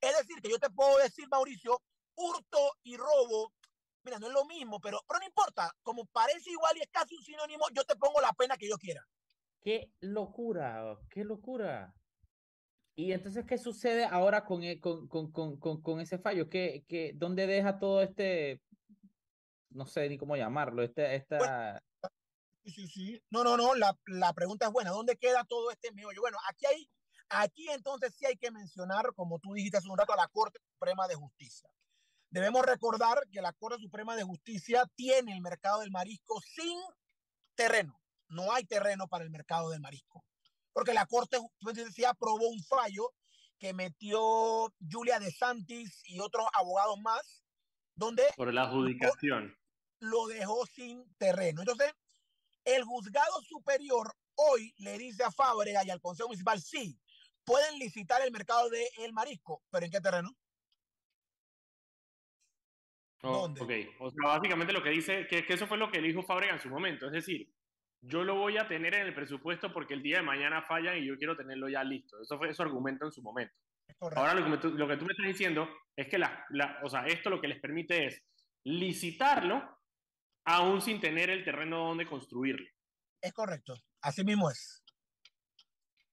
Es decir, que yo te puedo decir, Mauricio, hurto y robo, mira, no es lo mismo, pero, pero no importa, como parece igual y es casi un sinónimo, yo te pongo la pena que yo quiera. Qué locura, qué locura. Y entonces, ¿qué sucede ahora con, e, con, con, con, con ese fallo? ¿Qué, qué, ¿Dónde deja todo este, no sé ni cómo llamarlo, este, esta... sí, sí, sí. No, no, no, la, la pregunta es buena. ¿Dónde queda todo este meollo? Bueno, aquí hay, aquí entonces sí hay que mencionar, como tú dijiste hace un rato, a la Corte Suprema de Justicia. Debemos recordar que la Corte Suprema de Justicia tiene el mercado del marisco sin terreno. No hay terreno para el mercado del marisco. Porque la Corte de Justicia aprobó un fallo que metió Julia de Santis y otros abogados más, donde... Por la adjudicación. Lo dejó sin terreno. Entonces, el juzgado superior hoy le dice a Fábrega y al Consejo Municipal, sí, pueden licitar el mercado del marisco, pero ¿en qué terreno? Oh, ok, o sea, básicamente lo que dice, que, que eso fue lo que dijo Fábrega en su momento, es decir, yo lo voy a tener en el presupuesto porque el día de mañana fallan y yo quiero tenerlo ya listo. Eso fue su argumento en su momento. Ahora lo que, tú, lo que, tú, me estás diciendo es que la, o sea, esto lo que les permite es licitarlo aún sin tener el terreno donde construirlo. Es correcto, así mismo es.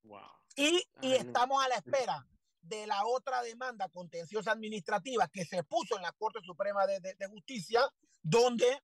Wow. Y, y estamos a la espera de la otra demanda contenciosa administrativa que se puso en la Corte Suprema de, de, Justicia, donde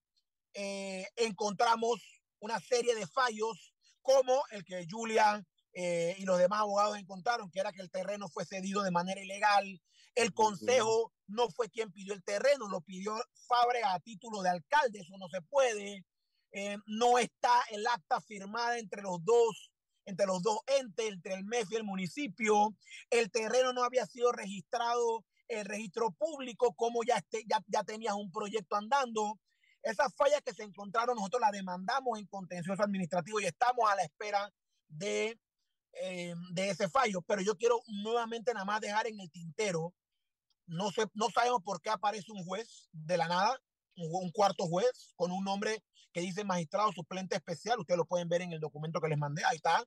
eh, encontramos una serie de fallos como el que Julian eh, y los demás abogados encontraron, que era que el terreno fue cedido de manera ilegal, el consejo no fue quien pidió el terreno, lo pidió Fabre a título de alcalde, eso no se puede, eh, no está el acta firmada entre los dos entre los dos entes, entre el MEF y el municipio. El terreno no había sido registrado el registro público, como ya, este, ya, ya tenías un proyecto andando. Esas fallas que se encontraron, nosotros las demandamos en contencioso administrativo y estamos a la espera de, eh, de ese fallo. Pero yo quiero nuevamente nada más dejar en el tintero, no, sé, no sabemos por qué aparece un juez de la nada, un, cuarto juez con un nombre que dice magistrado suplente especial. Ustedes lo pueden ver en el documento que les mandé. Ahí está.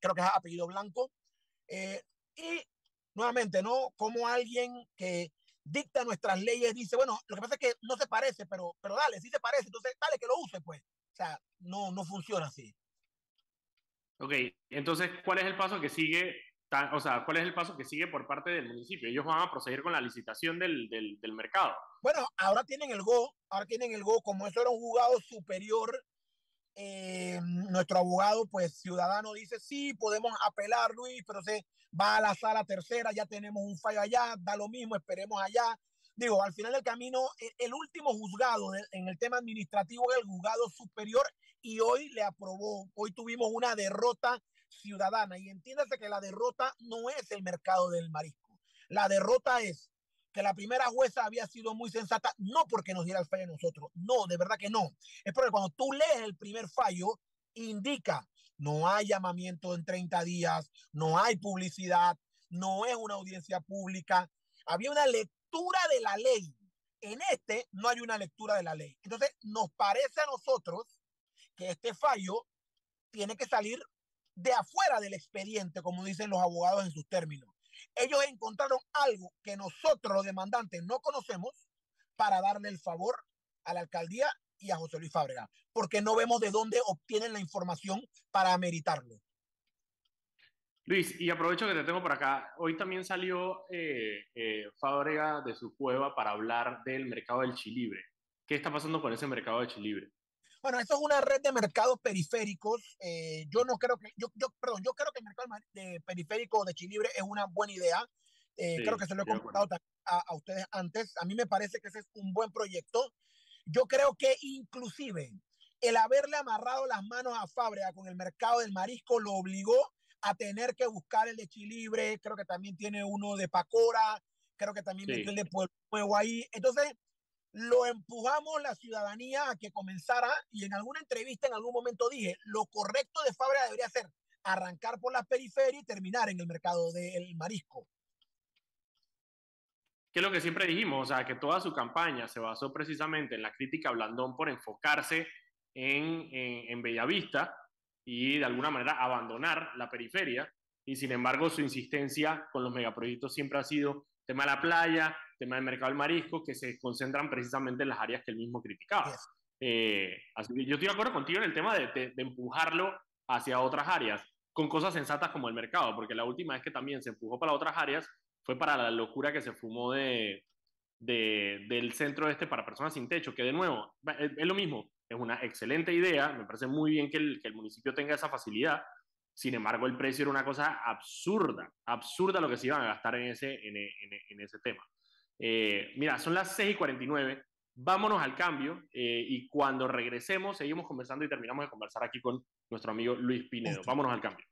Creo que es apellido blanco. Eh, y nuevamente, ¿no? Como alguien que dicta nuestras leyes dice, bueno, lo que pasa es que no se parece, pero, pero dale, sí se parece, entonces dale que lo use, pues. O sea, no, no funciona así. Ok, entonces, ¿cuál es el paso que sigue o sea, ¿cuál es el paso que sigue por parte del municipio? Ellos van a proseguir con la licitación del, del, del, mercado. Bueno, ahora tienen el GO, ahora tienen el GO, como eso era un juzgado superior, eh, nuestro abogado, pues ciudadano, dice, sí, podemos apelar, Luis, pero se va a la sala tercera, ya tenemos un fallo allá, da lo mismo, esperemos allá. Digo, al final del camino, el, el último juzgado en el tema administrativo es el juzgado superior y hoy le aprobó, hoy tuvimos una derrota ciudadana. Y entiéndase que la derrota no es el mercado del marisco. La derrota es que la primera jueza había sido muy sensata, no porque nos diera el fallo a nosotros, no, de verdad que no. Es porque cuando tú lees el primer fallo, indica, no hay llamamiento en 30 días, no hay publicidad, no es una audiencia pública, había una lectura de la ley. En este no hay una lectura de la ley. Entonces, nos parece a nosotros que este fallo tiene que salir de afuera del expediente, como dicen los abogados en sus términos. Ellos encontraron algo que nosotros los demandantes no conocemos para darle el favor a la alcaldía y a José Luis Fábrega, porque no vemos de dónde obtienen la información para meritarlo. Luis, y aprovecho que te tengo por acá. Hoy también salió eh, eh, Fábrega de su cueva para hablar del mercado del chilibre. ¿Qué está pasando con ese mercado de chilibre? Bueno, eso es una red de mercados periféricos. Eh, yo no creo que, yo, yo, perdón, yo creo que el mercado de periférico de Chilibre es una buena idea. Eh, creo que se lo he comentado a, a, ustedes antes. A mí me parece que ese es un buen proyecto. Yo creo que inclusive el haberle amarrado las manos a Fábrica con el mercado del marisco lo obligó a tener que buscar el de Chilibre. Creo que también tiene uno de Pacora. Creo que también sí. el de Pueblo Nuevo ahí. Entonces, lo empujamos la ciudadanía a que comenzara y en alguna entrevista en algún momento dije, lo correcto de Fabra debería ser arrancar por la periferia y terminar en el mercado del marisco. Que es lo que siempre dijimos, o sea, que toda su campaña se basó precisamente en la crítica a Blandón por enfocarse en, en, en Bellavista y de alguna manera abandonar la periferia. Y sin embargo, su insistencia con los megaproyectos siempre ha sido tema de la playa, tema del mercado del marisco, que se concentran precisamente en las áreas que él mismo criticaba. Eh, así que yo estoy de acuerdo contigo en el tema de, de, empujarlo hacia otras áreas, con cosas sensatas como el mercado, porque la última vez que también se empujó para otras áreas fue para la locura que se fumó de, de, del centro este para personas sin techo, que de nuevo es, es, lo mismo, es una excelente idea, me parece muy bien que el, que el municipio tenga esa facilidad, sin embargo el precio era una cosa absurda, absurda lo que se iban a gastar en ese, en, en, en ese tema. Eh, mira, son las 6 y 49, vámonos al cambio eh, y cuando regresemos seguimos conversando y terminamos de conversar aquí con nuestro amigo Luis Pinedo. Vámonos al cambio.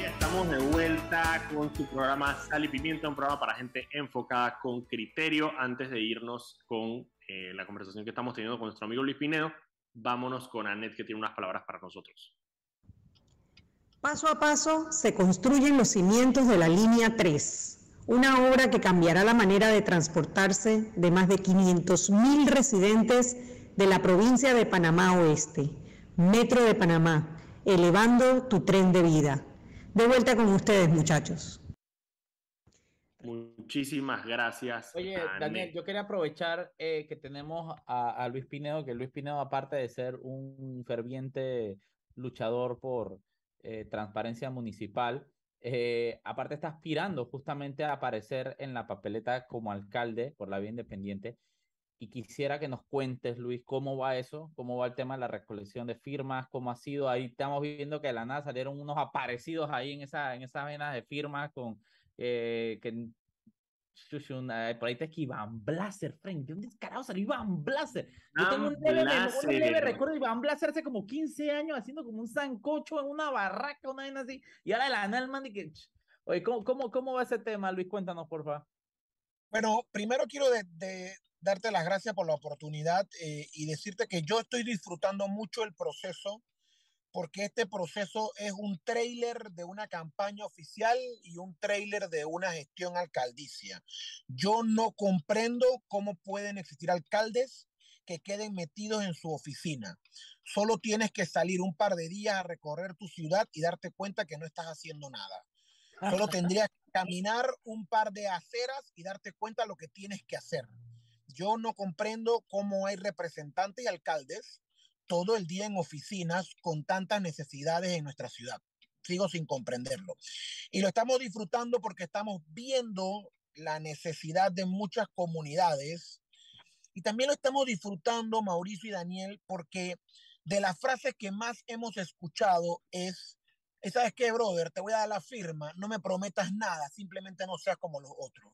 Y estamos de vuelta con su programa Sal y Pimienta, un programa para gente enfocada con criterio. Antes de irnos con eh, la conversación que estamos teniendo con nuestro amigo Luis Pinedo, vámonos con Anet que tiene unas palabras para nosotros. Paso a paso se construyen los cimientos de la línea 3 una obra que cambiará la manera de transportarse de más de 500.000 residentes de la provincia de Panamá Oeste, Metro de Panamá, elevando tu tren de vida. De vuelta con ustedes, muchachos. Muchísimas gracias. Oye, Daniel, yo quería aprovechar eh, que tenemos a, Luis Pinedo, que Luis Pinedo, aparte de ser un ferviente luchador por eh, transparencia municipal, eh, aparte está aspirando justamente a aparecer en la papeleta como alcalde por la vía independiente. Y quisiera que nos cuentes, Luis, cómo va eso, cómo va el tema de la recolección de firmas, cómo ha sido. Ahí estamos viendo que de la nada salieron unos aparecidos ahí en esa, en esas venas de firmas con eh, que eh, por ahí está aquí Iván Blaser, Frank. ¿De dónde descarado salió Iván Blaser? Yo tengo un leve, recuerdo de Iván Blaser hace como 15 años haciendo como un sancocho en una barraca, una vaina así. Y ahora la Nelman y que. Oye, ¿cómo, cómo, ¿cómo va ese tema, Luis? Cuéntanos, por favor. Bueno, primero quiero de, darte las gracias por la oportunidad eh, y decirte que yo estoy disfrutando mucho el proceso porque este proceso es un trailer de una campaña oficial y un trailer de una gestión alcaldicia. Yo no comprendo cómo pueden existir alcaldes que queden metidos en su oficina. Solo tienes que salir un par de días a recorrer tu ciudad y darte cuenta que no estás haciendo nada. Solo tendrías que caminar un par de aceras y darte cuenta de lo que tienes que hacer. Yo no comprendo cómo hay representantes y alcaldes todo el día en oficinas con tantas necesidades en nuestra ciudad. Sigo sin comprenderlo. Y lo estamos disfrutando porque estamos viendo la necesidad de muchas comunidades. Y también lo estamos disfrutando, Mauricio y Daniel, porque de las frases que más hemos escuchado es, ¿sabes qué, brother? Te voy a dar la firma, no me prometas nada, simplemente no seas como los otros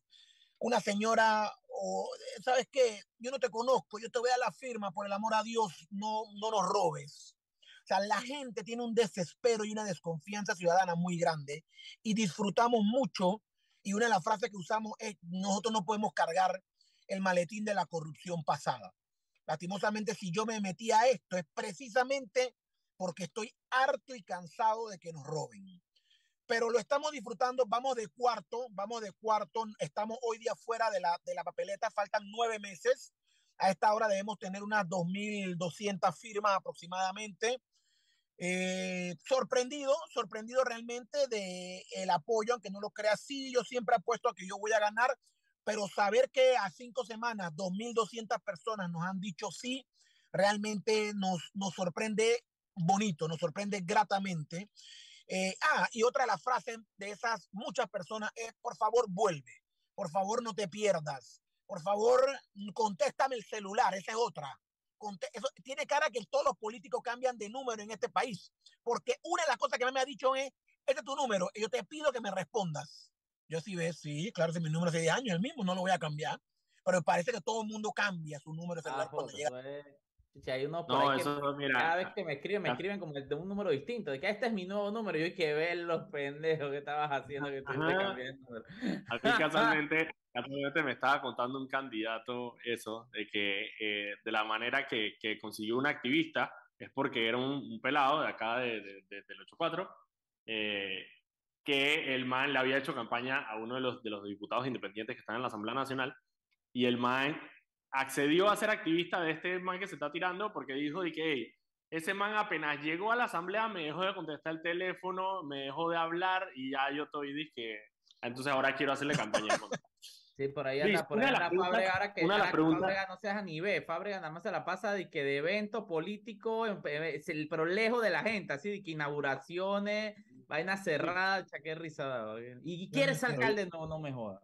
una señora o, ¿sabes qué? Yo no te conozco, yo te voy a la firma, por el amor a Dios, no, no nos robes. O sea, la gente tiene un desespero y una desconfianza ciudadana muy grande y disfrutamos mucho. Y una de las frases que usamos es, nosotros no podemos cargar el maletín de la corrupción pasada. Lastimosamente, si yo me metí a esto, es precisamente porque estoy harto y cansado de que nos roben pero lo estamos disfrutando. Vamos de cuarto, vamos de cuarto. Estamos hoy día fuera de la, de la papeleta, faltan nueve meses. A esta hora debemos tener unas 2.200 firmas aproximadamente. Eh, sorprendido, sorprendido realmente de el apoyo, aunque no lo crea así, yo siempre apuesto a que yo voy a ganar, pero saber que a cinco semanas 2.200 personas nos han dicho sí, realmente nos, nos sorprende bonito, nos sorprende gratamente. Eh, ah, y otra de las frases de esas muchas personas es, por favor, vuelve, por favor, no te pierdas, por favor, contéstame el celular, esa es otra. Eso tiene cara que todos los políticos cambian de número en este país, porque una de las cosas que me ha dicho es, este es tu número, y yo te pido que me respondas. Yo sí ve, sí, claro, si mi número es de años, el mismo, no lo voy a cambiar, pero parece que todo el mundo cambia su número de celular cuando llega. Si hay uno por ahí que cada vez que me escriben, me escriben como de un número distinto, de que este es mi nuevo número, y yo hay que ver los pendejos que estabas haciendo que estuviste cambiando. A ti casualmente, casualmente me estaba contando un candidato eso, de que eh, de la manera que, que, consiguió un activista es porque era un, pelado de acá de, de, del 84, eh, que el MAN le había hecho campaña a uno de los, de los diputados independientes que están en la Asamblea Nacional, y el MAN accedió a ser activista de este man que se está tirando porque dijo de que ese man apenas llegó a la asamblea me dejó de contestar el teléfono, me dejó de hablar y ya yo estoy que entonces ahora quiero hacerle campaña. Sí, por ahí anda, por ahí anda Fábrega, ahora que Fábrega no seas ni ve, Fábrega nada más se la pasa de que de evento político, es el prolejo de la gente, así de que inauguraciones, vainas cerradas, qué risa. Y quieres ser alcalde, no, no me jodas.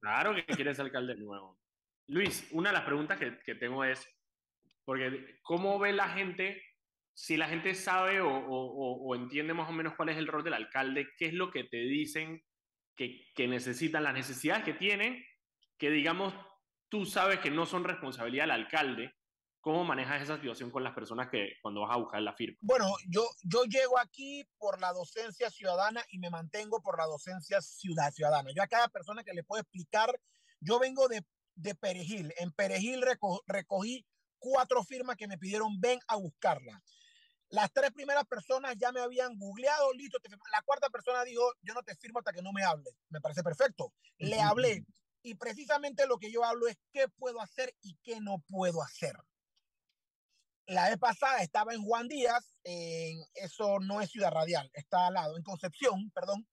Claro que quieres alcalde nuevo. Luis, una de las preguntas que, tengo es, porque ¿cómo ve la gente si la gente sabe o, entiende más o menos cuál es el rol del alcalde, qué es lo que te dicen que, que, necesitan, las necesidades que tienen que digamos tú sabes que no son responsabilidad del alcalde, ¿cómo manejas esa situación con las personas que cuando vas a buscar la firma? Bueno, yo, yo llego aquí por la docencia ciudadana y me mantengo por la docencia ciudad, ciudadana. Yo a cada persona que le puedo explicar, yo vengo de, de Perejil. En Perejil recogí cuatro firmas que me pidieron ven a buscarla. Las tres primeras personas ya me habían googleado, listo, la cuarta persona dijo, yo no te firmo hasta que no me hables. Me parece perfecto. Le hablé, y precisamente lo que yo hablo es qué puedo hacer y qué no puedo hacer. La vez pasada estaba en Juan Díaz, en, eso no es Ciudad Radial, está al lado, en Concepción, perdón.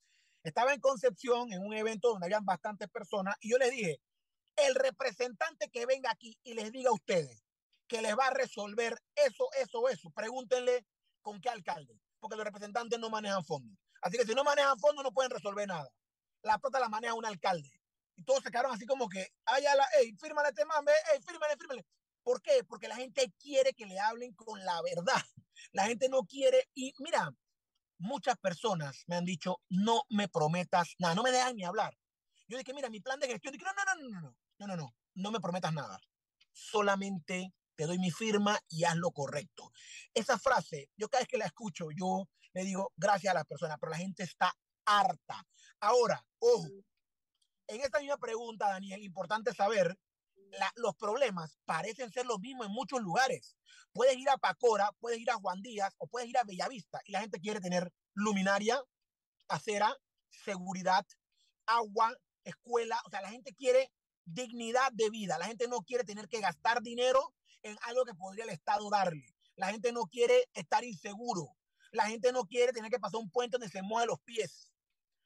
Estaba en Concepción en un evento donde habían bastantes personas y yo les dije, el representante que venga aquí y les diga a ustedes que les va a resolver eso, eso, eso, pregúntenle con qué alcalde, porque los representantes no manejan fondos. Así que si no manejan fondos no pueden resolver nada. La plata la maneja un alcalde y todos se quedaron así como que, ay, la, hey, fírmale este man, hey, fírmale, fírmale. ¿Por qué? Porque la gente quiere que le hablen con la verdad. La gente no quiere, y mira, muchas personas me han dicho, no me prometas nada, no me dejan ni hablar. Yo dije, mira, mi plan de gestión, dije, no, no, no, no, no, no, no, no, no me prometas nada. Solamente te doy mi firma y haz lo correcto. Esa frase, yo cada vez que la escucho, yo le digo gracias a las personas, pero la gente está harta. Ahora, ojo, en esta misma pregunta, Daniel, importante saber, los problemas parecen ser los mismos en muchos lugares. Puedes ir a Pacora, puedes ir a Juan Díaz o puedes ir a Bellavista y la gente quiere tener luminaria, acera, seguridad, agua, escuela. O sea, la gente quiere dignidad de vida. La gente no quiere tener que gastar dinero en algo que podría el Estado darle. La gente no quiere estar inseguro. La gente no quiere tener que pasar un puente donde se mueve los pies.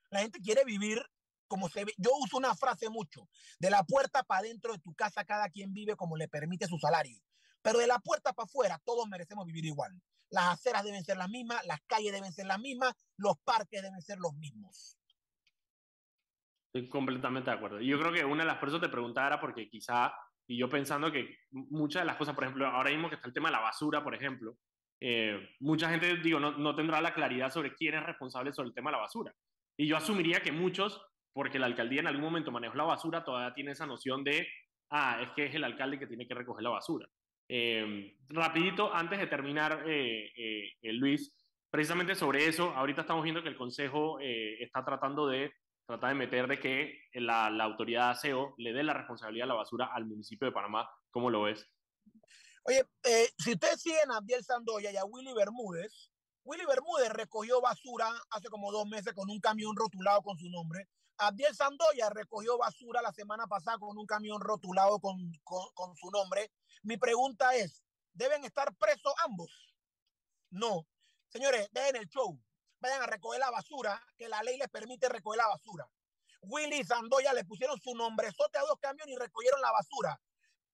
La gente quiere vivir como se ve, yo uso una frase mucho, de la puerta para dentro de tu casa cada quien vive como le permite su salario, pero de la puerta para afuera todos merecemos vivir igual. Las aceras deben ser las mismas, las calles deben ser las mismas, los parques deben ser los mismos. Estoy completamente de acuerdo. Yo creo que una de las personas te preguntaba era porque quizá, y yo pensando que muchas de las cosas, por ejemplo, ahora mismo que está el tema de la basura, por ejemplo, eh, mucha gente, digo, no, no tendrá la claridad sobre quién es responsable sobre el tema de la basura. Y yo asumiría que muchos porque la alcaldía en algún momento manejó la basura, todavía tiene esa noción de, ah, es que es el alcalde que tiene que recoger la basura. Eh, rapidito, antes de terminar, eh, eh, Luis, precisamente sobre eso, ahorita estamos viendo que el Consejo está tratando de tratar de meter de que la, autoridad ASEO le dé la responsabilidad de la basura al municipio de Panamá. ¿Cómo lo ves? Oye, si ustedes siguen a Abdiel Sandoya y a Willy Bermúdez, Willy Bermúdez recogió basura hace como dos meses con un camión rotulado con su nombre Abdiel Sandoya recogió basura la semana pasada con un camión rotulado con, con, su nombre. Mi pregunta es, ¿deben estar presos ambos? No. Señores, dejen el show. Vayan a recoger la basura, que la ley les permite recoger la basura. Willy Sandoya le pusieron su nombre sote a dos camiones y recogieron la basura.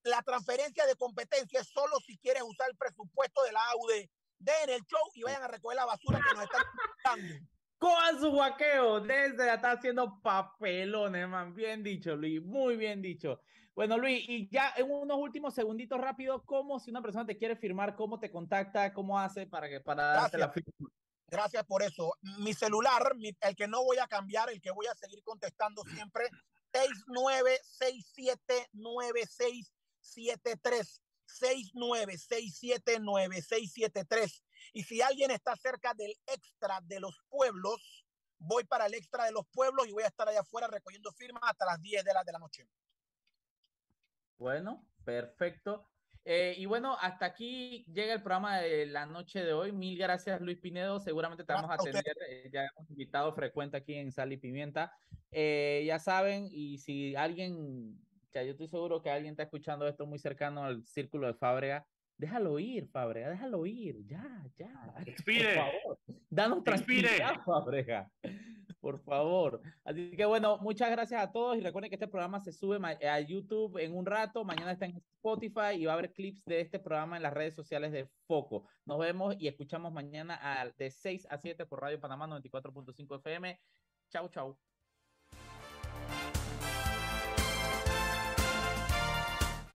La transferencia de competencia es solo si quieres usar el presupuesto de la AUD. Dejen el show y vayan a recoger la basura que nos están dando. Con su guaqueo, desde ya está haciendo papelones, man. Bien dicho, Luis, muy bien dicho. Bueno, Luis, y ya en unos últimos segunditos rápido, ¿cómo si una persona te quiere firmar, cómo te contacta, cómo hace para que para darte la firma? Gracias por eso. Mi celular, el que no voy a cambiar, el que voy a seguir contestando siempre, 69679673. 69679673. Y si alguien está cerca del extra de los pueblos, voy para el extra de los pueblos y voy a estar allá afuera recogiendo firmas hasta las 10 de la, de la noche. Bueno, perfecto. Eh, y bueno, hasta aquí llega el programa de la noche de hoy. Mil gracias, Luis Pinedo. Seguramente te vamos a tener, eh, ya hemos invitado frecuente aquí en Sal y Pimienta. Eh, ya saben, y si alguien, ya yo estoy seguro que alguien está escuchando esto muy cercano al círculo de Fábrega, Déjalo ir, Fábrega, déjalo ir. Ya, ya. Expire. Por favor. Danos tranquilidad, Fábrega. Por favor. Así que bueno, muchas gracias a todos y recuerden que este programa se sube a YouTube en un rato. Mañana está en Spotify y va a haber clips de este programa en las redes sociales de Foco. Nos vemos y escuchamos mañana de 6 a 7 por Radio Panamá 94.5 FM. Chau, chau.